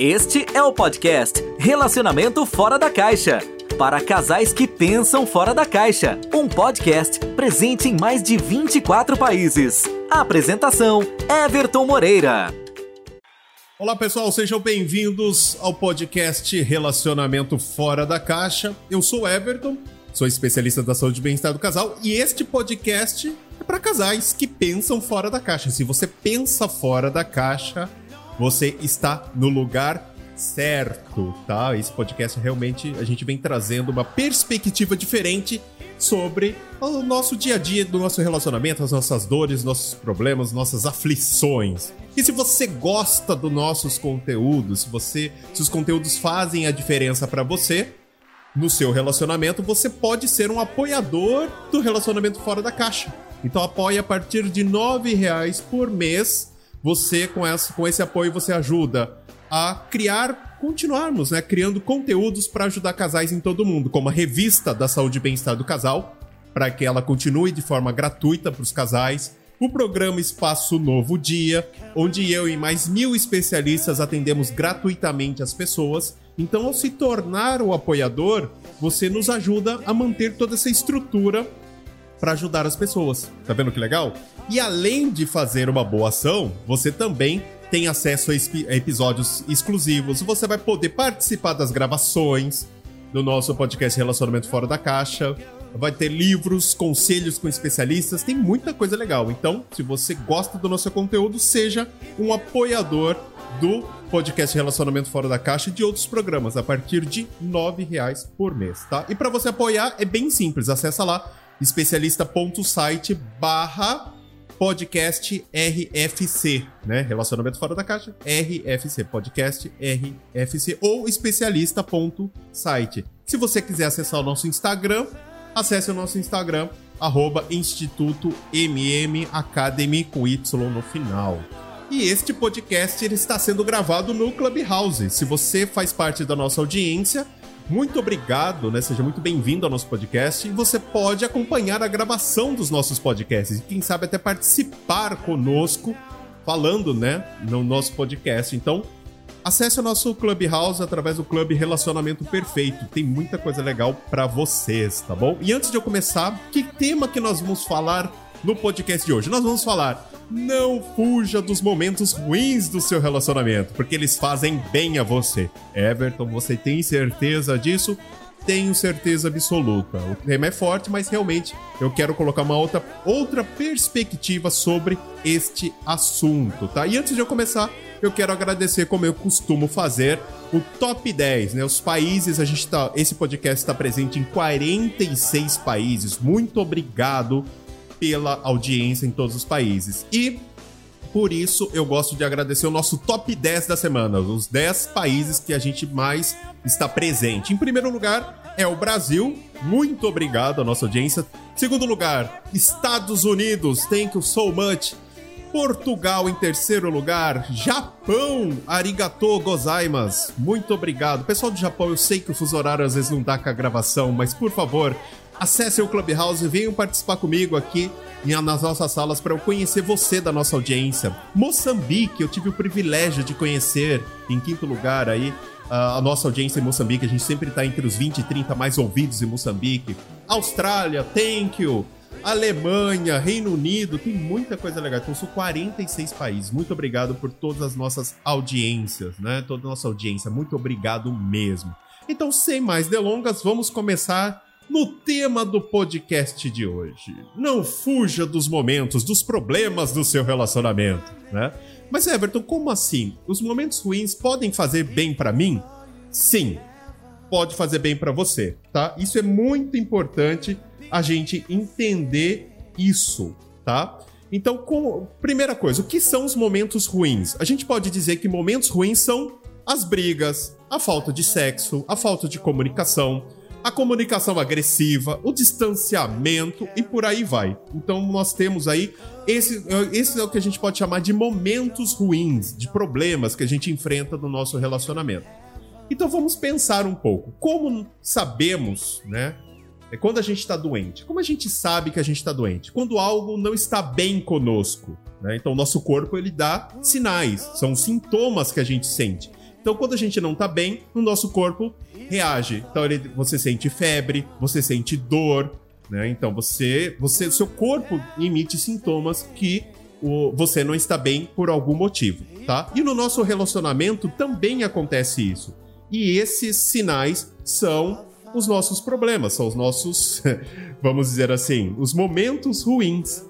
Este é o podcast Relacionamento Fora da Caixa. Para casais que pensam fora da caixa. Um podcast presente em mais de 24 países. Apresentação: Everton Moreira. Olá pessoal, sejam bem-vindos ao podcast Relacionamento Fora da Caixa. Eu sou Everton, sou especialista da saúde e bem-estar do casal e este podcast é para casais que pensam fora da caixa. Se você pensa fora da caixa, você está no lugar certo, tá? Esse podcast realmente a gente vem trazendo uma perspectiva diferente sobre o nosso dia a dia do nosso relacionamento, as nossas dores, nossos problemas, nossas aflições. E se você gosta dos nossos conteúdos, se você, se os conteúdos fazem a diferença para você no seu relacionamento, você pode ser um apoiador do relacionamento fora da caixa. Então apoie a partir de nove reais por mês. Você com, essa, com esse apoio você ajuda a criar, continuarmos, né, criando conteúdos para ajudar casais em todo mundo, como a revista da saúde e bem-estar do casal, para que ela continue de forma gratuita para os casais. O programa Espaço Novo Dia, onde eu e mais mil especialistas atendemos gratuitamente as pessoas. Então, ao se tornar o apoiador, você nos ajuda a manter toda essa estrutura para ajudar as pessoas. Tá vendo que legal? E além de fazer uma boa ação, você também tem acesso a, episódios exclusivos. Você vai poder participar das gravações do nosso podcast Relacionamento Fora da Caixa. Vai ter livros, conselhos com especialistas, tem muita coisa legal. Então, se você gosta do nosso conteúdo, seja um apoiador do podcast Relacionamento Fora da Caixa e de outros programas a partir de R$ reais por mês, tá? E para você apoiar é bem simples, acessa lá especialista.site barra podcast RFC, né? Relacionamento fora da caixa, RFC, podcast RFC ou especialista.site. Se você quiser acessar o nosso Instagram, acesse o nosso Instagram, arroba Instituto MM Academy com Y no final. E este podcast ele está sendo gravado no Clubhouse. Se você faz parte da nossa audiência, muito obrigado, né? Seja muito bem-vindo ao nosso podcast. E você pode acompanhar a gravação dos nossos podcasts e, quem sabe, até participar conosco, falando, né, no nosso podcast. Então, acesse o nosso Clubhouse através do Clube Relacionamento Perfeito. Tem muita coisa legal para vocês, tá bom? E antes de eu começar, que tema que nós vamos falar no podcast de hoje? Nós vamos falar não fuja dos momentos ruins do seu relacionamento, porque eles fazem bem a você. Everton, você tem certeza disso? Tenho certeza absoluta. O tema é forte, mas realmente eu quero colocar uma outra, outra perspectiva sobre este assunto, tá? E antes de eu começar, eu quero agradecer, como eu costumo fazer, o top 10, né? Os países, a gente tá. Esse podcast está presente em 46 países. Muito obrigado pela audiência em todos os países. E por isso eu gosto de agradecer o nosso top 10 da semana, os 10 países que a gente mais está presente. Em primeiro lugar é o Brasil. Muito obrigado à nossa audiência. Segundo lugar, Estados Unidos. Thank you so much. Portugal em terceiro lugar, Japão, arigato gozaimasu, muito obrigado. Pessoal do Japão, eu sei que o fuso horário às vezes não dá com a gravação, mas por favor, acesse o Clubhouse e venham participar comigo aqui nas nossas salas para eu conhecer você da nossa audiência. Moçambique, eu tive o privilégio de conhecer em quinto lugar aí a nossa audiência em Moçambique. A gente sempre está entre os 20 e 30 mais ouvidos em Moçambique. Austrália, thank you. Alemanha, Reino Unido, tem muita coisa legal. Então, são 46 países. Muito obrigado por todas as nossas audiências, né? Toda a nossa audiência. Muito obrigado mesmo. Então, sem mais delongas, vamos começar no tema do podcast de hoje. Não fuja dos momentos, dos problemas do seu relacionamento, né? Mas Everton, como assim? Os momentos ruins podem fazer bem para mim? Sim, pode fazer bem para você, tá? Isso é muito importante a gente entender isso, tá? Então, primeira coisa, o que são os momentos ruins? A gente pode dizer que momentos ruins são as brigas, a falta de sexo, a falta de comunicação, a comunicação agressiva, o distanciamento e por aí vai. Então nós temos aí esse, esse é o que a gente pode chamar de momentos ruins, de problemas que a gente enfrenta no nosso relacionamento. Então vamos pensar um pouco. Como sabemos, né? É quando a gente está doente. Como a gente sabe que a gente está doente? Quando algo não está bem conosco. Né? Então, o nosso corpo ele dá sinais, são sintomas que a gente sente. Então, quando a gente não tá bem, o nosso corpo reage. Então, ele, você sente febre, você sente dor, né? Então, você, você, seu corpo emite sintomas que o, você não está bem por algum motivo, tá? E no nosso relacionamento também acontece isso. E esses sinais são os nossos problemas, são os nossos, vamos dizer assim, os momentos ruins.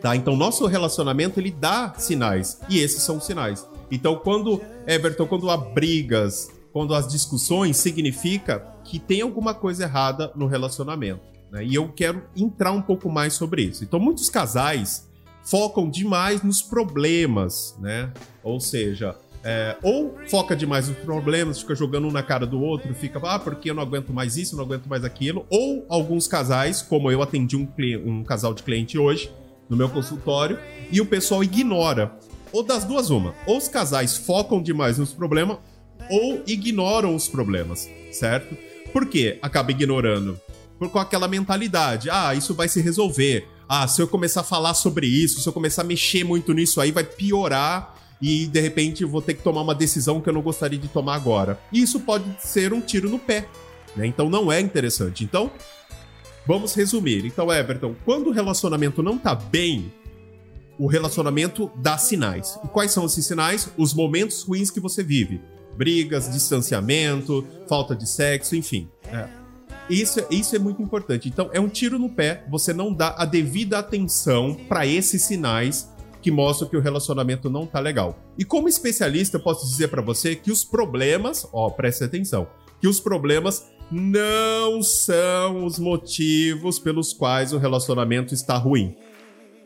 Tá? Então, nosso relacionamento ele dá sinais, e esses são os sinais. Então, quando Everton, quando há brigas, quando as discussões, significa que tem alguma coisa errada no relacionamento. Né? E eu quero entrar um pouco mais sobre isso. Então, muitos casais focam demais nos problemas, né? Ou seja, é, ou foca demais nos problemas, fica jogando um na cara do outro, fica, ah, porque eu não aguento mais isso, não aguento mais aquilo. Ou alguns casais, como eu atendi um, um casal de cliente hoje no meu consultório, e o pessoal ignora. Ou das duas, uma. Ou os casais focam demais nos problemas, ou ignoram os problemas, certo? Por quê? Acaba ignorando. Por com aquela mentalidade, ah, isso vai se resolver. Ah, se eu começar a falar sobre isso, se eu começar a mexer muito nisso aí, vai piorar e de repente vou ter que tomar uma decisão que eu não gostaria de tomar agora. E isso pode ser um tiro no pé, né? Então não é interessante. Então, vamos resumir. Então, Everton, quando o relacionamento não tá bem, o relacionamento dá sinais. E quais são esses sinais? Os momentos ruins que você vive. Brigas, distanciamento, falta de sexo, enfim. É. Isso, isso é muito importante. Então, é um tiro no pé você não dá a devida atenção para esses sinais que mostram que o relacionamento não tá legal. E como especialista, eu posso dizer para você que os problemas, ó, preste atenção, que os problemas não são os motivos pelos quais o relacionamento está ruim.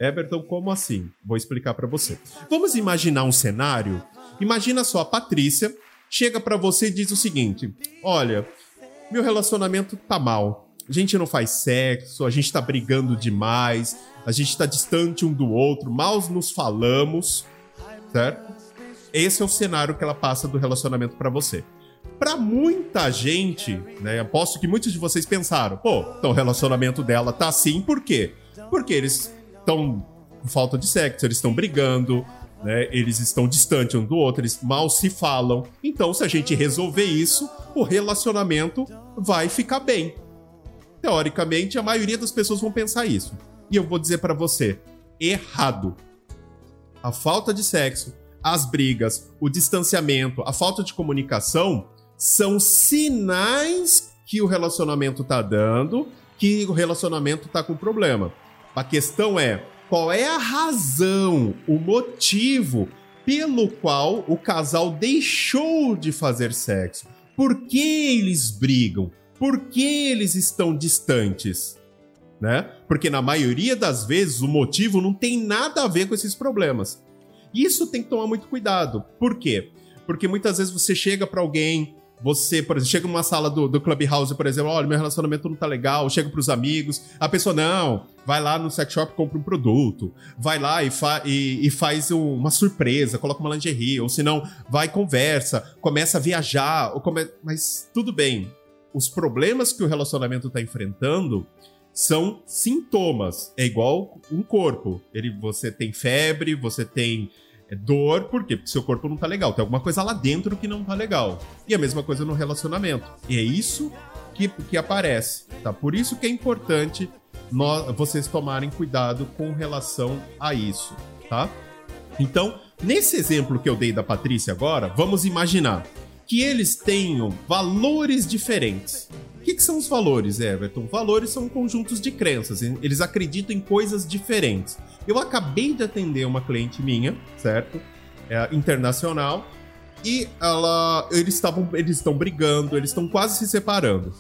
Everton, como assim? Vou explicar para você. Vamos imaginar um cenário? Imagina só a Patrícia chega para você e diz o seguinte: "Olha, meu relacionamento tá mal. A gente não faz sexo, a gente tá brigando demais, a gente está distante um do outro, mal nos falamos, certo? Esse é o cenário que ela passa do relacionamento para você. Para muita gente, né, aposto que muitos de vocês pensaram, pô, então o relacionamento dela tá assim, por quê? Porque eles estão com falta de sexo, eles estão brigando, né, eles estão distantes um do outro, eles mal se falam. Então, se a gente resolver isso, o relacionamento vai ficar bem. Teoricamente, a maioria das pessoas vão pensar isso. E eu vou dizer para você, errado. A falta de sexo, as brigas, o distanciamento, a falta de comunicação são sinais que o relacionamento tá dando, que o relacionamento tá com problema. A questão é, qual é a razão, o motivo pelo qual o casal deixou de fazer sexo? Por que eles brigam? Por que eles estão distantes? né? Porque na maioria das vezes o motivo não tem nada a ver com esses problemas. Isso tem que tomar muito cuidado. Por quê? Porque muitas vezes você chega para alguém, você, por exemplo, chega numa sala do, do Clubhouse, por exemplo, olha, meu relacionamento não tá legal, chega pros amigos, a pessoa, não, vai lá no sex shop, compra um produto, vai lá e, fa e, e faz uma surpresa, coloca uma lingerie, ou se não, vai conversa, começa a viajar, ou come... mas tudo bem. Os problemas que o relacionamento tá enfrentando, são sintomas. É igual um corpo. Ele, você tem febre, você tem é, dor, por quê? Porque seu corpo não tá legal. Tem alguma coisa lá dentro que não tá legal. E a mesma coisa no relacionamento. E é isso que, que aparece, tá? Por isso que é importante nós, vocês tomarem cuidado com relação a isso, tá? Então, nesse exemplo que eu dei da Patrícia agora, vamos imaginar que eles tenham valores diferentes. O que, que, são os valores, Everton? Valores são conjuntos de crenças, eles acreditam em coisas diferentes. Eu acabei de atender uma cliente minha, certo? É, internacional, e ela, eles estavam, eles estão brigando, eles estão quase se separando.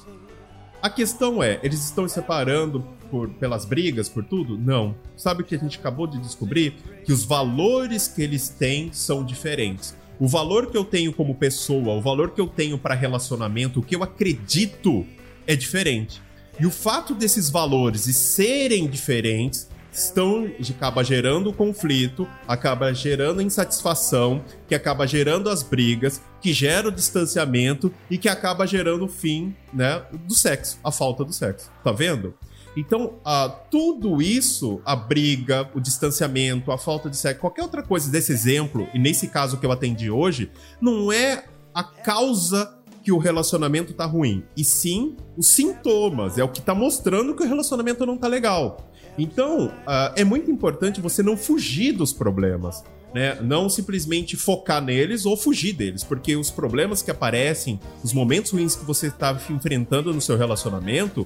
A questão é, eles estão se separando por, pelas brigas, por tudo? Não. Sabe o que a gente acabou de descobrir? Que os valores que eles têm são diferentes. O valor que eu tenho como pessoa, o valor que eu tenho para relacionamento, o que eu acredito é diferente. E o fato desses valores serem diferentes estão acaba gerando conflito, acaba gerando insatisfação, que acaba gerando as brigas, que gera o distanciamento e que acaba gerando o fim, né, do sexo, a falta do sexo. Tá vendo? Então, uh, tudo isso, a briga, o distanciamento, a falta de sexo, qualquer outra coisa desse exemplo, e nesse caso que eu atendi hoje, não é a causa que o relacionamento tá ruim, e sim os sintomas, é o que tá mostrando que o relacionamento não tá legal. Então, uh, é muito importante você não fugir dos problemas. Né? Não simplesmente focar neles ou fugir deles, porque os problemas que aparecem, os momentos ruins que você está enfrentando no seu relacionamento,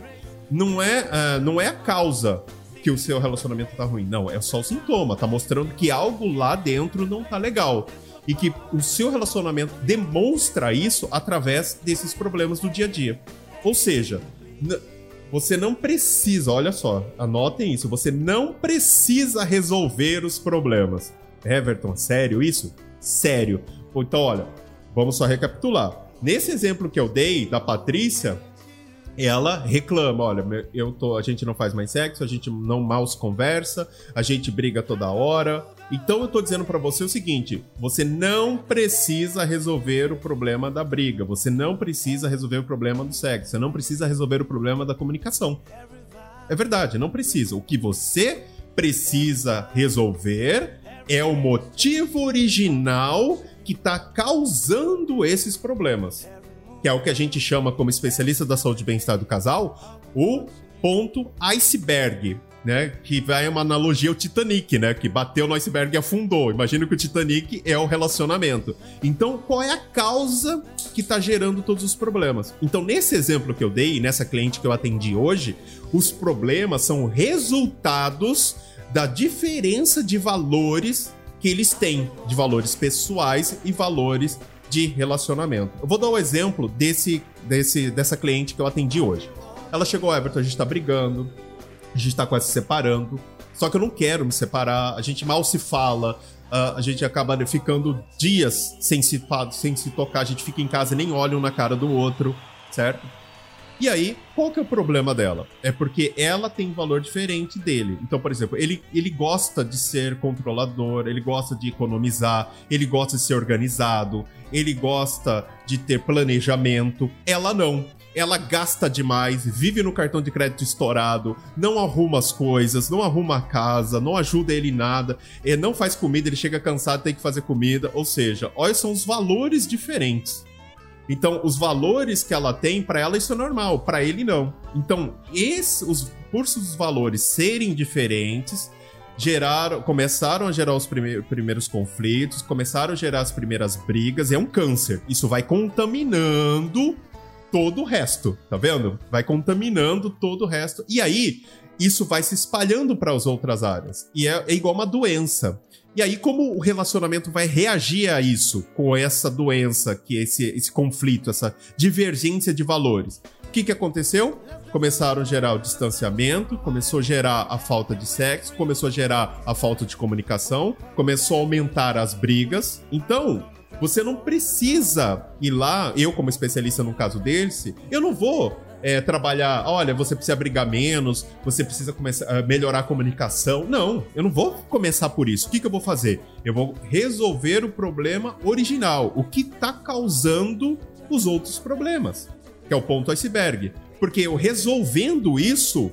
não é, uh, não é a causa que o seu relacionamento tá ruim. Não, é só o sintoma. Tá mostrando que algo lá dentro não tá legal. E que o seu relacionamento demonstra isso através desses problemas do dia a dia. Ou seja, você não precisa, olha só, anotem isso, você não precisa resolver os problemas. Everton, sério isso? Sério. Então, olha, vamos só recapitular. Nesse exemplo que eu dei da Patrícia, ela reclama, olha, eu tô, a gente não faz mais sexo, a gente não mal se conversa, a gente briga toda hora. Então eu tô dizendo para você o seguinte, você não precisa resolver o problema da briga, você não precisa resolver o problema do sexo, você não precisa resolver o problema da comunicação. É verdade, não precisa. O que você precisa resolver é o motivo original que está causando esses problemas que é o que a gente chama como especialista da saúde e bem-estar do casal, o ponto iceberg, né? Que vai uma analogia ao Titanic, né? Que bateu no iceberg e afundou. Imagina que o Titanic é o relacionamento. Então, qual é a causa que está gerando todos os problemas? Então, nesse exemplo que eu dei, nessa cliente que eu atendi hoje, os problemas são resultados da diferença de valores que eles têm, de valores pessoais e valores de relacionamento. Eu vou dar o um exemplo desse, desse, dessa cliente que eu atendi hoje. Ela chegou, Everton, a gente tá brigando, a gente tá quase se separando, só que eu não quero me separar, a gente mal se fala, uh, a gente acaba ficando dias sem se, sem se tocar, a gente fica em casa e nem olha um na cara do outro, certo? E aí, qual que é o problema dela? É porque ela tem um valor diferente dele. Então, por exemplo, ele, ele gosta de ser controlador, ele gosta de economizar, ele gosta de ser organizado, ele gosta de ter planejamento. Ela não. Ela gasta demais, vive no cartão de crédito estourado, não arruma as coisas, não arruma a casa, não ajuda ele em nada, não faz comida, ele chega cansado, tem que fazer comida. Ou seja, olha, são os valores diferentes. Então, os valores que ela tem, para ela isso é normal, para ele não. Então, esse, os, por os valores serem diferentes, geraram, começaram a gerar os prime primeiros conflitos, começaram a gerar as primeiras brigas, é um câncer. Isso vai contaminando todo o resto, tá vendo? Vai contaminando todo o resto. E aí, isso vai se espalhando para as outras áreas. E é, é igual uma doença. E aí, como o relacionamento vai reagir a isso, com essa doença, que esse, esse conflito, essa divergência de valores? O que, que aconteceu? Começaram a gerar o distanciamento, começou a gerar a falta de sexo, começou a gerar a falta de comunicação, começou a aumentar as brigas. Então, você não precisa ir lá, eu como especialista no caso desse, eu não vou é, trabalhar, olha, você precisa brigar menos, você precisa começar a melhorar a comunicação. Não, eu não vou começar por isso. O que, que eu vou fazer? Eu vou resolver o problema original, o que está causando os outros problemas, que é o ponto iceberg. Porque eu resolvendo isso,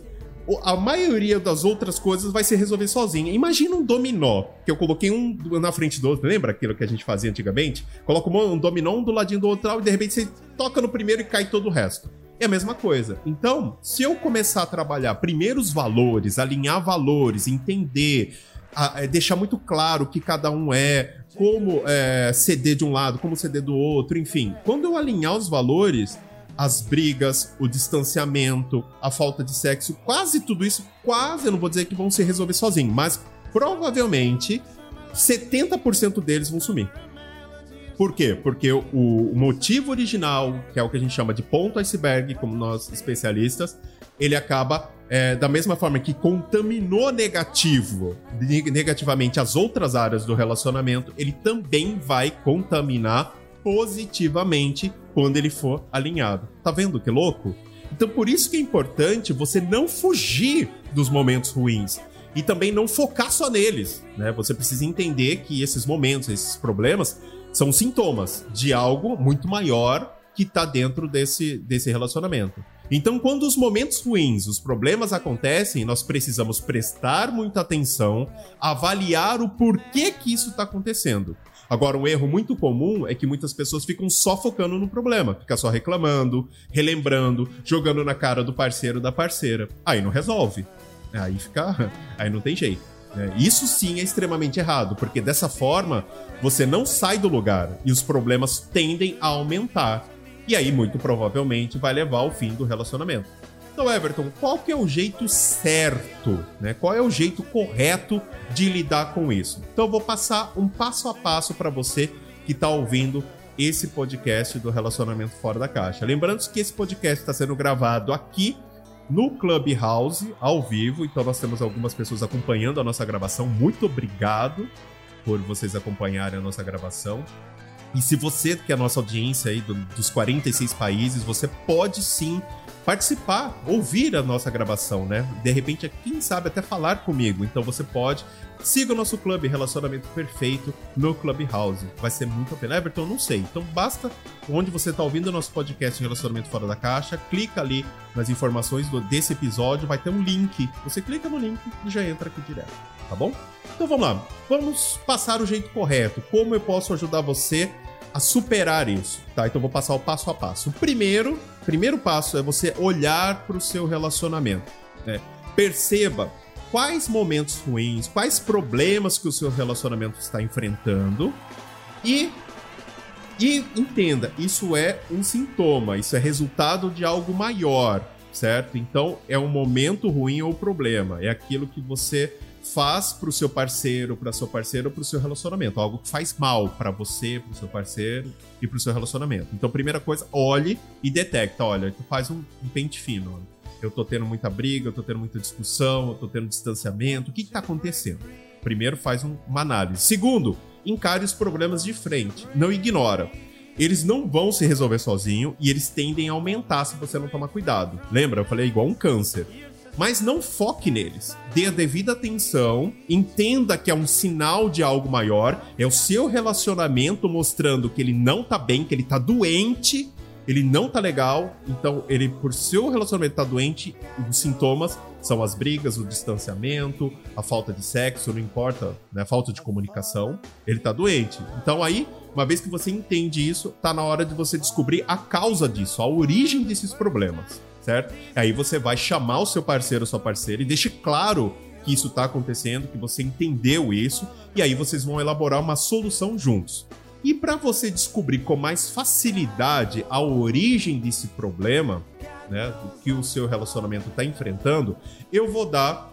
a maioria das outras coisas vai se resolver sozinha. Imagina um dominó, que eu coloquei um na frente do outro. Lembra aquilo que a gente fazia antigamente? Coloca um dominó um do ladinho do outro e de repente você toca no primeiro e cai todo o resto. É a mesma coisa. Então, se eu começar a trabalhar primeiro os valores, alinhar valores, entender, a, é, deixar muito claro o que cada um é, como é, ceder de um lado, como ceder do outro, enfim. Quando eu alinhar os valores, as brigas, o distanciamento, a falta de sexo, quase tudo isso, quase, eu não vou dizer que vão se resolver sozinho, mas provavelmente 70% deles vão sumir. Por quê? Porque o, o, motivo original, que é o que a gente chama de ponto iceberg, como nós especialistas, ele acaba é, da mesma forma que contaminou negativo, negativamente as outras áreas do relacionamento, ele também vai contaminar positivamente quando ele for alinhado. Tá vendo que louco? Então por isso que é importante você não fugir dos momentos ruins e também não focar só neles, né? Você precisa entender que esses momentos, esses problemas são sintomas de algo muito maior que está dentro desse, desse relacionamento. Então, quando os momentos ruins, os problemas acontecem, nós precisamos prestar muita atenção, avaliar o porquê que isso está acontecendo. Agora, um erro muito comum é que muitas pessoas ficam só focando no problema, fica só reclamando, relembrando, jogando na cara do parceiro da parceira. Aí não resolve. Aí fica. Aí não tem jeito. Né? Isso sim é extremamente errado, porque dessa forma você não sai do lugar e os problemas tendem a aumentar. E aí, muito provavelmente, vai levar ao fim do relacionamento. Então, Everton, qual que é o jeito certo, né? Qual é o jeito correto de lidar com isso? Então, eu vou passar um passo a passo para você que está ouvindo esse podcast do Relacionamento Fora da Caixa. Lembrando que esse podcast está sendo gravado aqui no Clubhouse, ao vivo, então nós temos algumas pessoas acompanhando a nossa gravação. Muito obrigado por vocês acompanharem a nossa gravação. E se você, que é a nossa audiência aí do, dos 46 países, você pode sim participar, ouvir a nossa gravação, né? De repente, quem sabe até falar comigo. Então você pode. Siga o nosso clube Relacionamento Perfeito no Clubhouse. Vai ser muito a pena. Everton, não sei. Então basta onde você está ouvindo o nosso podcast Relacionamento Fora da Caixa, clica ali nas informações do, desse episódio, vai ter um link. Você clica no link e já entra aqui direto, tá bom? Então vamos lá. Vamos passar o jeito correto. Como eu posso ajudar você a superar isso, tá? Então vou passar o passo a passo. O primeiro, primeiro passo é você olhar para o seu relacionamento. Né? Perceba quais momentos ruins, quais problemas que o seu relacionamento está enfrentando e e entenda, isso é um sintoma, isso é resultado de algo maior, certo? Então é um momento ruim ou problema, é aquilo que você faz pro seu parceiro, pra sua parceira ou pro seu relacionamento. Algo que faz mal para você, pro seu parceiro e pro seu relacionamento. Então, primeira coisa, olhe e detecta. Olha, tu faz um, um pente fino. Eu tô tendo muita briga, eu tô tendo muita discussão, eu tô tendo distanciamento. O que que tá acontecendo? Primeiro, faz um, uma análise. Segundo, encare os problemas de frente. Não ignora eles não vão se resolver sozinho e eles tendem a aumentar se você não tomar cuidado. Lembra? Eu falei igual um câncer mas não foque neles. Dê a devida atenção, entenda que é um sinal de algo maior, é o seu relacionamento mostrando que ele não tá bem, que ele tá doente, ele não tá legal, então ele por seu relacionamento tá doente, os sintomas são as brigas, o distanciamento, a falta de sexo, não importa, né, a falta de comunicação, ele tá doente. Então aí, uma vez que você entende isso, tá na hora de você descobrir a causa disso, a origem desses problemas certo? Aí você vai chamar o seu parceiro ou sua parceira e deixe claro que isso está acontecendo, que você entendeu isso, e aí vocês vão elaborar uma solução juntos. E para você descobrir com mais facilidade a origem desse problema, né, do que o seu relacionamento está enfrentando, eu vou dar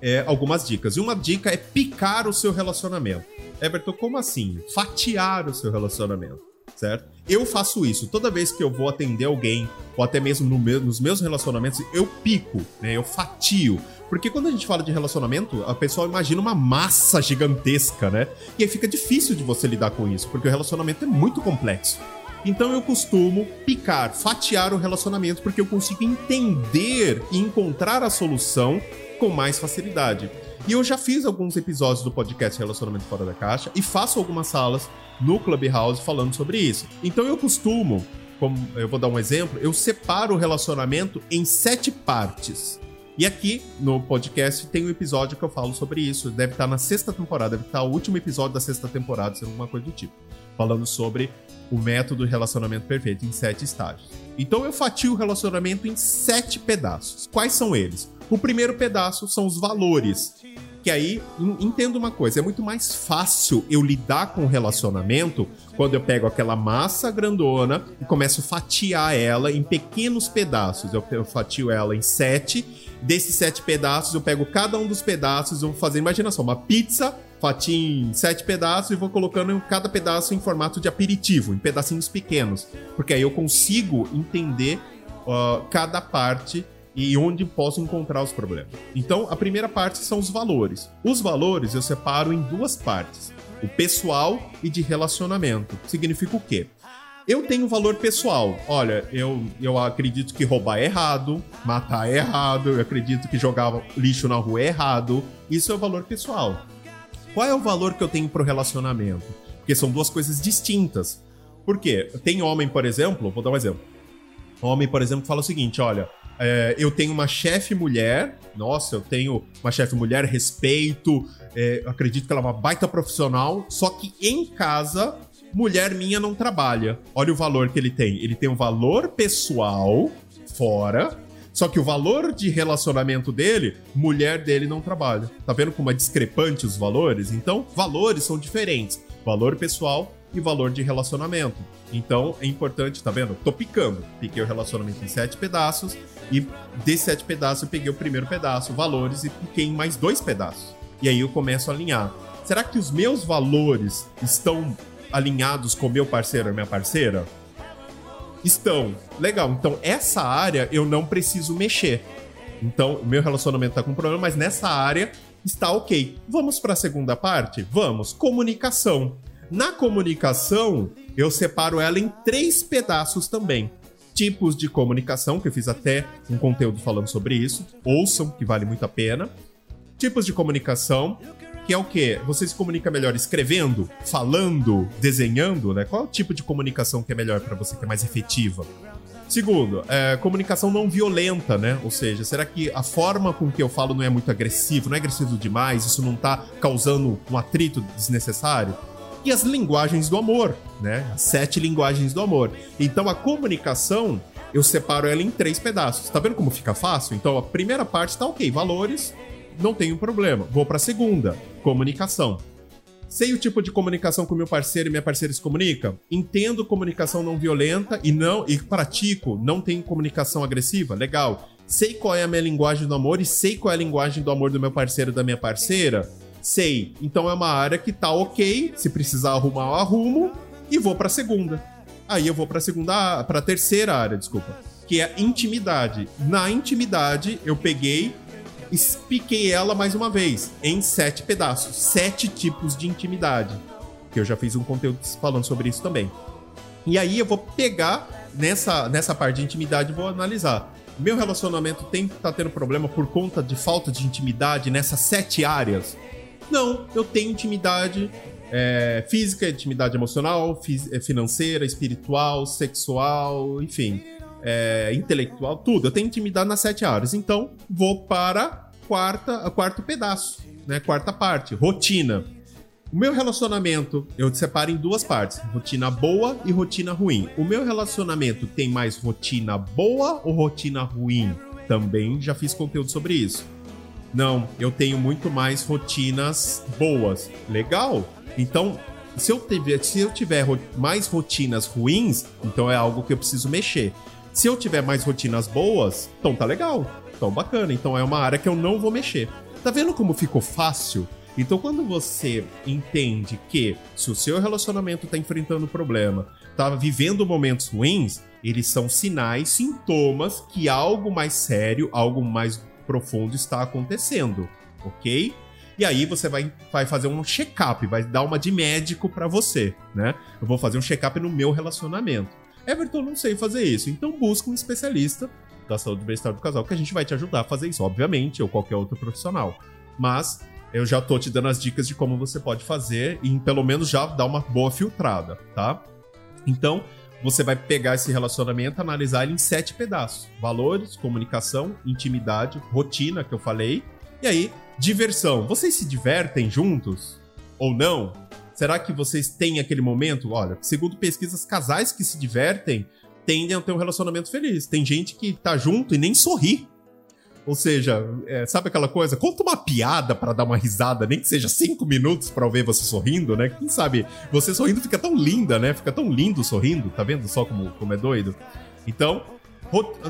é, algumas dicas. E uma dica é picar o seu relacionamento. Everton, como assim? Fatiar o seu relacionamento certo? Eu faço isso. Toda vez que eu vou atender alguém, ou até mesmo no meu, nos meus relacionamentos, eu pico, né? Eu fatio. Porque quando a gente fala de relacionamento, a pessoa imagina uma massa gigantesca, né? E aí fica difícil de você lidar com isso, porque o relacionamento é muito complexo. Então eu costumo picar, fatiar o relacionamento, porque eu consigo entender e encontrar a solução com mais facilidade. E eu já fiz alguns episódios do podcast Relacionamento Fora da Caixa e faço algumas salas no Clubhouse falando sobre isso. Então eu costumo, como eu vou dar um exemplo, eu separo o relacionamento em sete partes. E aqui no podcast tem um episódio que eu falo sobre isso. Deve estar na sexta temporada, deve estar o último episódio da sexta temporada, se alguma coisa do tipo. Falando sobre o método relacionamento perfeito em sete estágios. Então eu fatio o relacionamento em sete pedaços. Quais são eles? O primeiro pedaço são os valores que aí, entenda uma coisa, é muito mais fácil eu lidar com o relacionamento quando eu pego aquela massa grandona e começo a fatiar ela em pequenos pedaços. Eu, fatio ela em sete. Desses sete pedaços, eu pego cada um dos pedaços, eu vou fazer, imagina só, uma pizza, fatio em sete pedaços e vou colocando cada pedaço em formato de aperitivo, em pedacinhos pequenos. Porque aí eu consigo entender uh, cada parte e onde posso encontrar os problemas. Então, a primeira parte são os valores. Os valores eu separo em duas partes: o pessoal e de relacionamento. Significa o quê? Eu tenho valor pessoal. Olha, eu, eu acredito que roubar é errado, matar é errado, eu acredito que jogar lixo na rua é errado. Isso é o valor pessoal. Qual é o valor que eu tenho pro relacionamento? Porque são duas coisas distintas. Por quê? Tem homem, por exemplo, vou dar um exemplo. Homem, por exemplo, fala o seguinte: olha, É, eu tenho uma chefe mulher. Nossa, eu tenho uma chefe mulher, respeito. É, acredito que ela é uma baita profissional. Só que em casa, mulher minha não trabalha. Olha o valor que ele tem. Ele tem um valor pessoal fora. Só que o valor de relacionamento dele, mulher dele não trabalha. Tá vendo como é discrepante os valores? Então, valores são diferentes. Valor pessoal e valor de relacionamento. Então é importante, tá vendo? Tô picando. Piquei o relacionamento em sete pedaços e desses sete pedaços eu peguei o primeiro pedaço, valores, e piquei em mais dois pedaços. E aí eu começo a alinhar. Será que os meus valores estão alinhados com meu parceiro ou minha parceira? Estão. Legal. Então essa área eu não preciso mexer. Então o meu relacionamento tá com problema, mas nessa área está ok. Vamos para a segunda parte? Vamos. Comunicação. Na comunicação, eu separo ela em três pedaços também. Tipos de comunicação, que eu fiz até um conteúdo falando sobre isso. Ouçam, que vale muito a pena. Tipos de comunicação, que é o quê? Você se comunica melhor escrevendo, falando, desenhando, né? Qual é o tipo de comunicação que é melhor para você, que é mais efetiva? Segundo, é, comunicação não violenta, né? Ou seja, será que a forma com que eu falo não é muito agressivo, não é agressivo demais? Isso não tá causando um atrito desnecessário? E as linguagens do amor, né? As sete linguagens do amor. Então a comunicação, eu separo ela em três pedaços. Tá vendo como fica fácil? Então a primeira parte tá ok, valores, não tenho problema. Vou para a segunda, comunicação. Sei o tipo de comunicação que o meu parceiro e minha parceira se comunica? Entendo comunicação não violenta e não e pratico, não tenho comunicação agressiva? Legal. Sei qual é a minha linguagem do amor e sei qual é a linguagem do amor do meu parceiro e da minha parceira? Sei. Então é uma área que tá ok. Se precisar arrumar, eu arrumo. E vou pra segunda. Aí eu vou pra segunda, pra terceira área, desculpa. Que é intimidade. Na intimidade, eu peguei expliquei ela mais uma vez em sete pedaços, sete tipos de intimidade. Que eu já fiz um conteúdo falando sobre isso também. E aí eu vou pegar nessa, nessa parte de intimidade e vou analisar. Meu relacionamento tem tá tendo problema por conta de falta de intimidade nessas sete áreas. Não, eu tenho intimidade é, física, intimidade emocional, é, financeira, espiritual, sexual, enfim, é, intelectual, tudo. Eu tenho intimidade nas sete áreas. Então, vou para quarta, quarto pedaço, né? Quarta parte, rotina. O meu relacionamento eu separo em duas partes: rotina boa e rotina ruim. O meu relacionamento tem mais rotina boa ou rotina ruim? Também já fiz conteúdo sobre isso. Não, eu tenho muito mais rotinas boas. Legal? Então, se eu tiver, se eu tiver mais rotinas ruins, então é algo que eu preciso mexer. Se eu tiver mais rotinas boas, então tá legal. Então bacana. Então é uma área que eu não vou mexer. Tá vendo como ficou fácil? Então, quando você entende que se o seu relacionamento está enfrentando problema, está vivendo momentos ruins, eles são sinais, sintomas que algo mais sério, algo mais profundo está acontecendo, ok? E aí você vai, vai fazer um check-up, vai dar uma de médico para você, né? Eu vou fazer um check-up no meu relacionamento. Everton, não sei fazer isso, então busca um especialista da saúde e bem-estar do casal que a gente vai te ajudar a fazer isso, obviamente, ou qualquer outro profissional. Mas eu já tô te dando as dicas de como você pode fazer e pelo menos já dar uma boa filtrada, tá? Então, você vai pegar esse relacionamento, analisar ele em sete pedaços: valores, comunicação, intimidade, rotina, que eu falei, e aí, diversão. Vocês se divertem juntos ou não? Será que vocês têm aquele momento? Olha, segundo pesquisas, casais que se divertem tendem a ter um relacionamento feliz. Tem gente que tá junto e nem sorri ou seja, é, sabe aquela coisa? Conta uma piada para dar uma risada, nem que seja cinco minutos para ver você sorrindo, né? Quem sabe você sorrindo fica tão linda, né? Fica tão lindo sorrindo, tá vendo só como, como é doido? Então,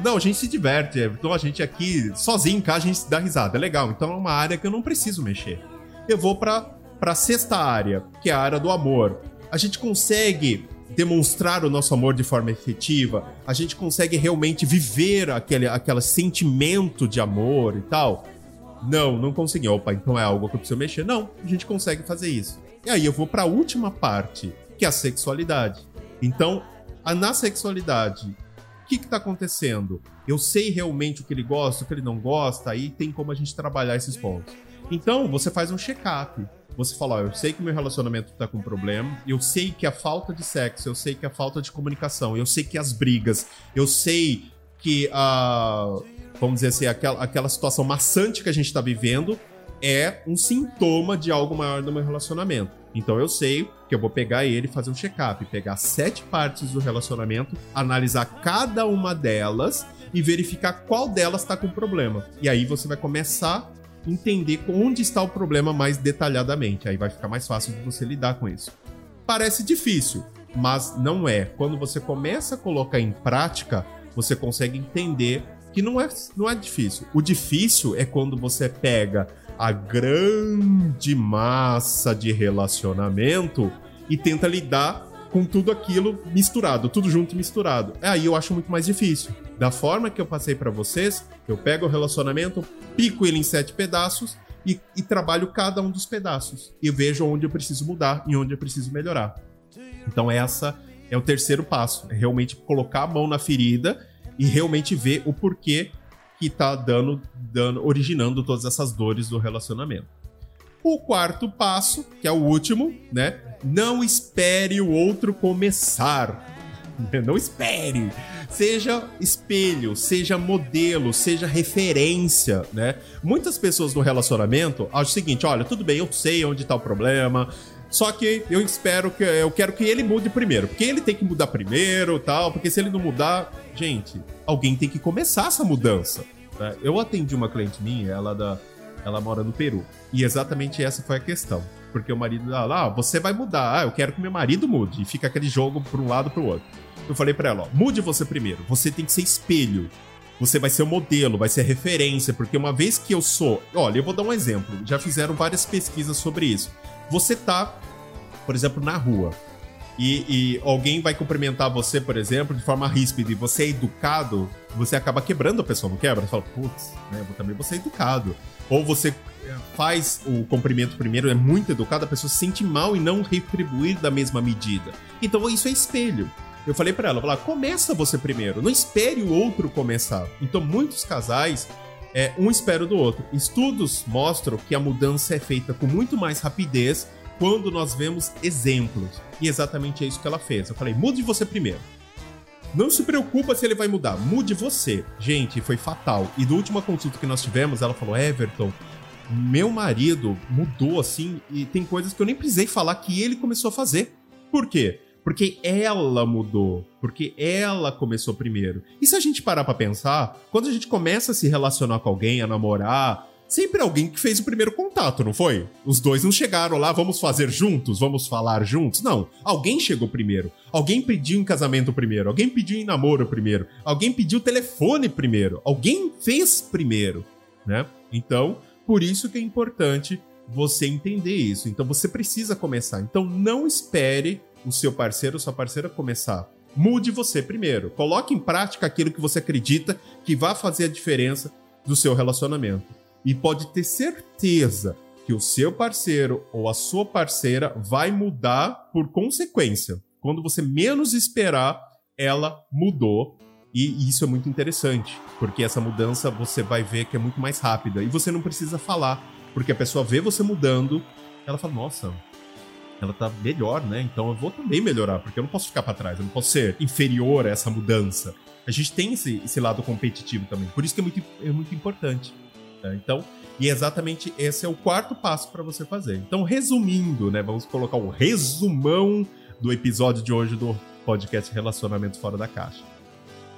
não, a gente se diverte. Então a gente aqui, sozinho em casa, a gente dá risada. É legal. Então é uma área que eu não preciso mexer. Eu vou pra, pra sexta área, que é a área do amor. A gente consegue demonstrar o nosso amor de forma efetiva, a gente consegue realmente viver aquele, aquele sentimento de amor e tal. Não, não consegui. Opa, então é algo que eu preciso mexer. Não, a gente consegue fazer isso. E aí eu vou para a última parte, que é a sexualidade. Então, na sexualidade, o que está acontecendo? Eu sei realmente o que ele gosta, o que ele não gosta, aí tem como a gente trabalhar esses pontos. Então, você faz um check-up você fala, eu sei que meu relacionamento tá com problema, eu sei que a falta de sexo, eu sei que a falta de comunicação, eu sei que as brigas, eu sei que a vamos dizer assim, aquela, aquela situação maçante que a gente está vivendo é um sintoma de algo maior no meu relacionamento. Então eu sei que eu vou pegar ele e fazer um check-up, pegar sete partes do relacionamento, analisar cada uma delas e verificar qual delas está com problema. E aí você vai começar entender onde está o problema mais detalhadamente. Aí vai ficar mais fácil de você lidar com isso. Parece difícil, mas não é. Quando você começa a colocar em prática, você consegue entender que não é, não é difícil. O difícil é quando você pega a grande massa de relacionamento e tenta lidar com tudo aquilo misturado, tudo junto misturado. Aí eu acho muito mais difícil. Da forma que eu passei para vocês, eu pego o relacionamento, pico ele em sete pedaços e, e, trabalho cada um dos pedaços. E vejo onde eu preciso mudar e onde eu preciso melhorar. Então essa é o terceiro passo, é realmente colocar a mão na ferida e realmente ver o porquê que tá dando, dando, originando todas essas dores do relacionamento. O quarto passo, que é o último, né? Não espere o outro começar. Não espere. Seja espelho, seja modelo, seja referência, né? Muitas pessoas no relacionamento acham o seguinte: olha, tudo bem, eu sei onde tá o problema, só que eu espero que eu quero que ele mude primeiro, porque ele tem que mudar primeiro, tal, porque se ele não mudar, gente, alguém tem que começar essa mudança. Né? Eu atendi uma cliente minha, ela da ela mora no Peru. E exatamente essa foi a questão. Porque o marido dela, ah, você vai mudar, ah, eu quero que meu marido mude. E fica aquele jogo para um lado para o outro. Eu falei para ela, ó, mude você primeiro. Você tem que ser espelho. Você vai ser o modelo, vai ser referência, porque uma vez que eu sou. Olha, eu vou dar um exemplo. Já fizeram várias pesquisas sobre isso. Você tá, por exemplo, na rua e, e, alguém vai cumprimentar você, por exemplo, de forma ríspida e você é educado, você acaba quebrando a pessoa, não quebra? Você fala, putz, né, também vou ser educado. Ou você é, faz o cumprimento primeiro, é muito educado, a pessoa se sente mal e não retribuir da mesma medida. Então isso é espelho. Eu falei para ela, falar, começa você primeiro, não espere o outro começar. Então muitos casais é, um espera do outro. Estudos mostram que a mudança é feita com muito mais rapidez quando nós vemos exemplos. E exatamente é isso que ela fez. Eu falei, mude você primeiro. Não se preocupa se ele vai mudar, mude você. Gente, foi fatal. E do última consulta que nós tivemos, ela falou: Everton, meu marido mudou assim e tem coisas que eu nem precisei falar que ele começou a fazer. Por quê? Porque ela mudou, porque ela começou primeiro. E se a gente parar para pensar, quando a gente começa a se relacionar com alguém, a namorar, sempre alguém que fez o primeiro contato, não foi? Os dois não chegaram lá, vamos fazer juntos, vamos falar juntos. Não, alguém chegou primeiro. Alguém pediu em casamento primeiro, alguém pediu em namoro primeiro, alguém pediu telefone primeiro, alguém fez primeiro, né? Então, por isso que é importante você entender isso. Então você precisa começar. Então não espere o seu parceiro ou sua parceira começar. Mude você primeiro. Coloque em prática aquilo que você acredita que vai fazer a diferença do seu relacionamento. E pode ter certeza que o seu parceiro ou a sua parceira vai mudar por consequência. Quando você menos esperar, ela mudou. E isso é muito interessante, porque essa mudança você vai ver que é muito mais rápida. E você não precisa falar, porque a pessoa vê você mudando, ela fala: Nossa, ela tá melhor, né? Então eu vou também melhorar, porque eu não posso ficar para trás, eu não posso ser inferior a essa mudança. A gente tem esse, esse lado competitivo também, por isso que é muito, é muito importante. Né? Então, e exatamente esse é o quarto passo para você fazer. Então, resumindo, né? Vamos colocar o resumão do episódio de hoje do podcast Relacionamento Fora da Caixa.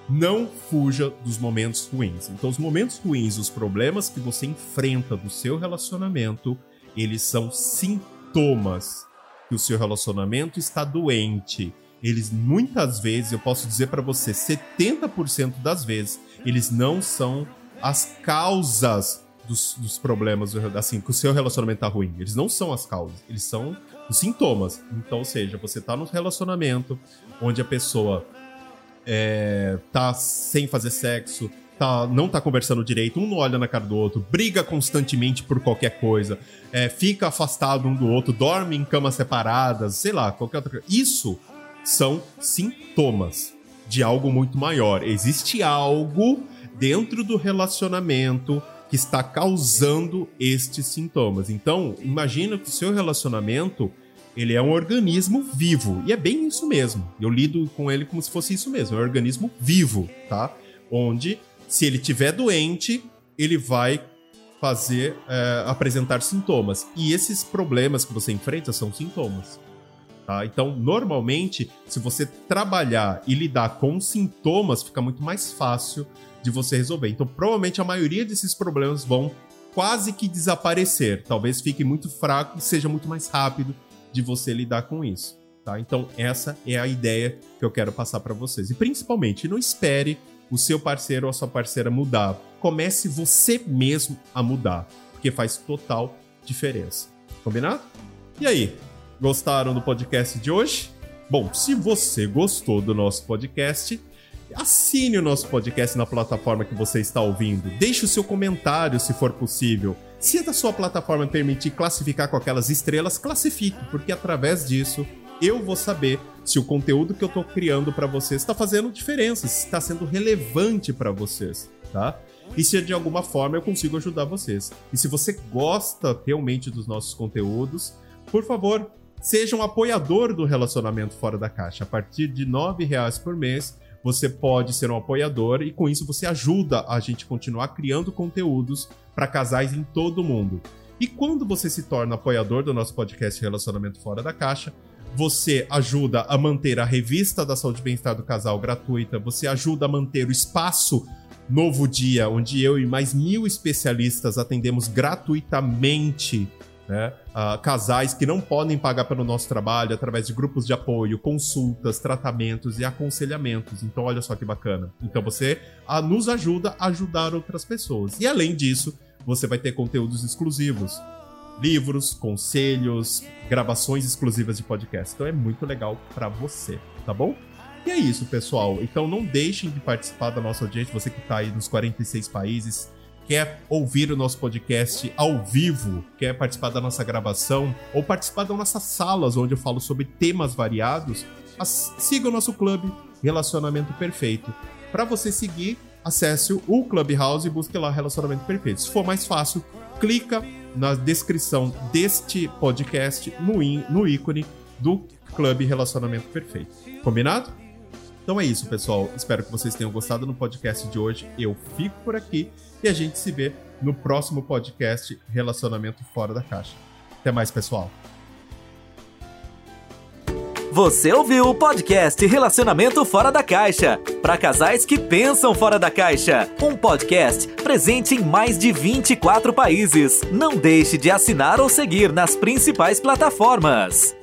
Não fuja dos momentos ruins. Então, os momentos ruins, os problemas que você enfrenta do seu relacionamento, eles são sintomas que o seu relacionamento está doente. Eles muitas vezes, eu posso dizer para você, 70% das vezes, eles não são as causas dos, dos, problemas, assim, que o seu relacionamento tá ruim. Eles não são as causas, eles são os sintomas. Então, ou seja, você tá num relacionamento onde a pessoa é, tá sem fazer sexo, tá, não tá conversando direito, um não olha na cara do outro, briga constantemente por qualquer coisa, é, fica afastado um do outro, dorme em camas separadas, sei lá, qualquer outra coisa. Isso são sintomas de algo muito maior. Existe algo dentro do relacionamento que está causando estes sintomas. Então, imagina que o seu relacionamento ele é um organismo vivo. E é bem isso mesmo. Eu lido com ele como se fosse isso mesmo. É um organismo vivo, tá? Onde Se ele tiver doente, ele vai fazer é, apresentar sintomas. E esses problemas que você enfrenta são sintomas. Tá? Então, normalmente, se você trabalhar e lidar com sintomas, fica muito mais fácil de você resolver. Então, provavelmente a maioria desses problemas vão quase que desaparecer. Talvez fique muito fraco e seja muito mais rápido de você lidar com isso. Tá? Então, essa é a ideia que eu quero passar para vocês. E principalmente, não espere o seu parceiro ou a sua parceira mudar. Comece você mesmo a mudar, porque faz total diferença. Combinado? E aí, gostaram do podcast de hoje? Bom, se você gostou do nosso podcast, assine o nosso podcast na plataforma que você está ouvindo. Deixe o seu comentário se for possível. Se a sua plataforma permitir classificar com aquelas estrelas, classifique, porque através disso eu vou saber se o conteúdo que eu estou criando para vocês está fazendo diferença, se está sendo relevante para vocês, tá? E se de alguma forma eu consigo ajudar vocês. E se você gosta realmente dos nossos conteúdos, por favor, seja um apoiador do Relacionamento Fora da Caixa. A partir de R$ reais por mês, você pode ser um apoiador e com isso você ajuda a gente continuar criando conteúdos para casais em todo o mundo. E quando você se torna apoiador do nosso podcast Relacionamento Fora da Caixa, você ajuda a manter a revista da saúde e bem-estar do casal gratuita, você ajuda a manter o espaço Novo Dia, onde eu e mais mil especialistas atendemos gratuitamente né, uh, casais que não podem pagar pelo nosso trabalho através de grupos de apoio, consultas, tratamentos e aconselhamentos. Então, olha só que bacana. Então, você uh, nos ajuda a ajudar outras pessoas. E além disso, você vai ter conteúdos exclusivos livros, conselhos, gravações exclusivas de podcast. Então é muito legal para você, tá bom? E é isso, pessoal. Então não deixem de participar da nossa audiência, você que está aí nos 46 países, quer ouvir o nosso podcast ao vivo, quer participar da nossa gravação ou participar das nossas salas onde eu falo sobre temas variados, siga o nosso clube Relacionamento Perfeito. Para você seguir, acesse o Clubhouse e busque lá Relacionamento Perfeito. Se for mais fácil, clica na descrição deste podcast no, in, no ícone do Clube Relacionamento Perfeito. Combinado? Então é isso, pessoal. Espero que vocês tenham gostado no podcast de hoje. Eu fico por aqui e a gente se vê no próximo podcast Relacionamento Fora da Caixa. Até mais, pessoal. Você ouviu o podcast Relacionamento Fora da Caixa para casais que pensam fora da caixa. Um podcast presente em mais de 24 países. Não deixe de assinar ou seguir nas principais plataformas.